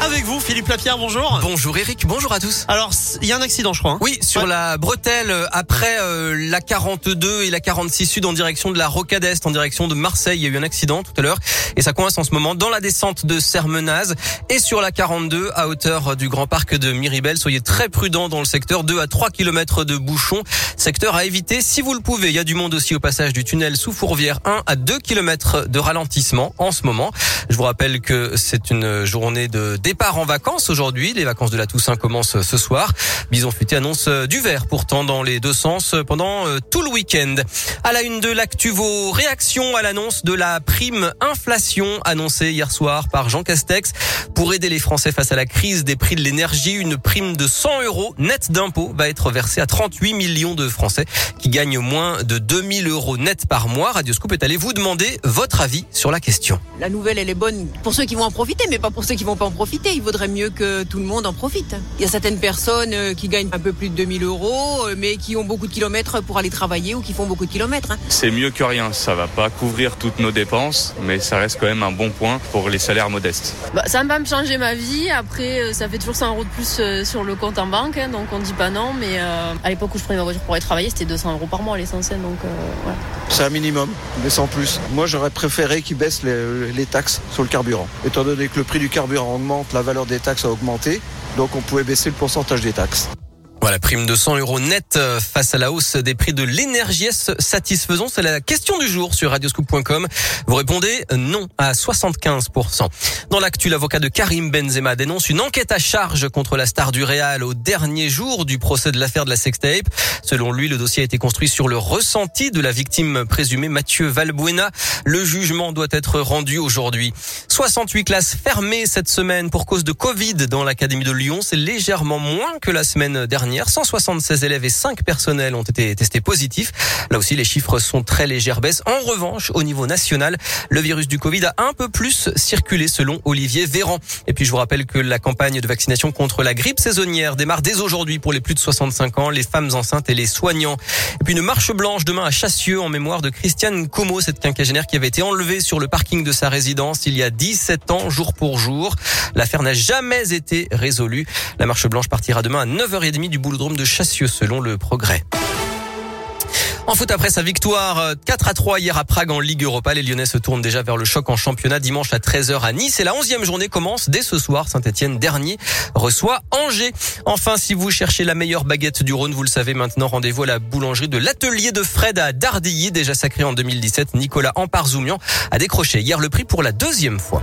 Avec vous, Philippe Lapierre, bonjour. Bonjour Eric, bonjour à tous. Alors, il y a un accident, je crois. hein Oui, sur la bretelle, euh, après euh, la 42 et la 46 sud en direction de la Rocade Est, en direction de Marseille, il y a eu un accident tout à l'heure et ça coince en ce moment dans la descente de Sermenaz et sur la 42 à hauteur du Grand Parc de Miribel. Soyez très prudents dans le secteur, 2 à 3 km de bouchons. Secteur à éviter si vous le pouvez. Il y a du monde aussi au passage du tunnel sous Fourvière, 1 à 2 km de ralentissement en ce moment. Je vous rappelle que c'est une journée de départ en vacances aujourd'hui. Les vacances de la Toussaint commencent ce soir. Bison Futé annonce du vert pourtant dans les deux sens pendant euh, tout le week-end. À la une de l'actu, vos réactions à l'annonce de la prime inflation annoncée hier soir par Jean Castex pour aider les Français face à la crise des prix de l'énergie. Une prime de 100 euros net d'impôt va être versée à 38 millions de Français qui gagnent moins de 2000 euros net par mois. Radio Scoop est allé vous demander votre avis sur la question. La nouvelle, elle est bonne pour ceux qui vont en profiter, mais pas pour ceux qui vont pas en profiter. Il vaudrait mieux que tout le monde en profite. Il y a certaines personnes euh, qui gagnent un peu plus de 2000 euros, euh, mais qui ont beaucoup de kilomètres pour aller travailler ou qui font beaucoup de kilomètres. hein. C'est mieux que rien, ça va pas couvrir toutes nos dépenses, mais ça reste quand même un bon point pour les salaires modestes. Bah, ça va pas me changer ma vie. Après, euh, ça fait toujours 100 euros de plus sur le compte en banque, hein, donc on dit pas non. Mais euh, à l'époque où je prenais ma voiture pour aller travailler, c'était 200 euros par mois à l'essentiel. Donc euh, voilà. C'est un minimum, mais sans plus. Moi, j'aurais préféré qu'ils baissent les, les taxes sur le carburant. Étant donné que le prix du carburant augmente, la valeur des taxes a augmenté, donc on pouvait baisser le pourcentage des taxes. Voilà, prime de 100 euros net euh, face à la hausse des prix de l'énergie. Est-ce satisfaisant? C'est la question du jour sur radioscoop.com. Vous répondez non à 75%. Dans l'actu, l'avocat de Karim Benzema dénonce une enquête à charge contre la star du Real au dernier jour du procès de l'affaire de la sextape. Selon lui, le dossier a été construit sur le ressenti de la victime présumée Mathieu Valbuena. Le jugement doit être rendu aujourd'hui. 68 classes fermées cette semaine pour cause de Covid dans l'Académie de Lyon. C'est légèrement moins que la semaine dernière. 176 élèves et 5 personnels ont été testés positifs. Là aussi, les chiffres sont très légères baisse. En revanche, au niveau national, le virus du Covid a un peu plus circulé selon Olivier Véran. Et puis, je vous rappelle que la campagne de vaccination contre la grippe saisonnière démarre dès aujourd'hui pour les plus de 65 ans, les femmes enceintes et les soignants. Et puis, une marche blanche demain à Chassieux en mémoire de Christiane Como, cette quinquagénaire qui avait été enlevée sur le parking de sa résidence il y a 17 ans, jour pour jour. L'affaire n'a jamais été résolue. La marche blanche partira demain à 9h30 du boulodrome de Chassieux selon le progrès. En foot après sa victoire euh, 4 à 3 hier à Prague en Ligue Europa, les Lyonnais se tournent déjà vers le choc en championnat dimanche à 13h à Nice et la 11e journée commence dès ce soir. Saint-Etienne dernier reçoit Angers. Enfin, si vous cherchez la meilleure baguette du Rhône, vous le savez maintenant, rendez-vous à la boulangerie de l'atelier de Fred à Dardilly, déjà sacré en 2017. Nicolas Amparzoumian a décroché hier le prix pour la deuxième fois.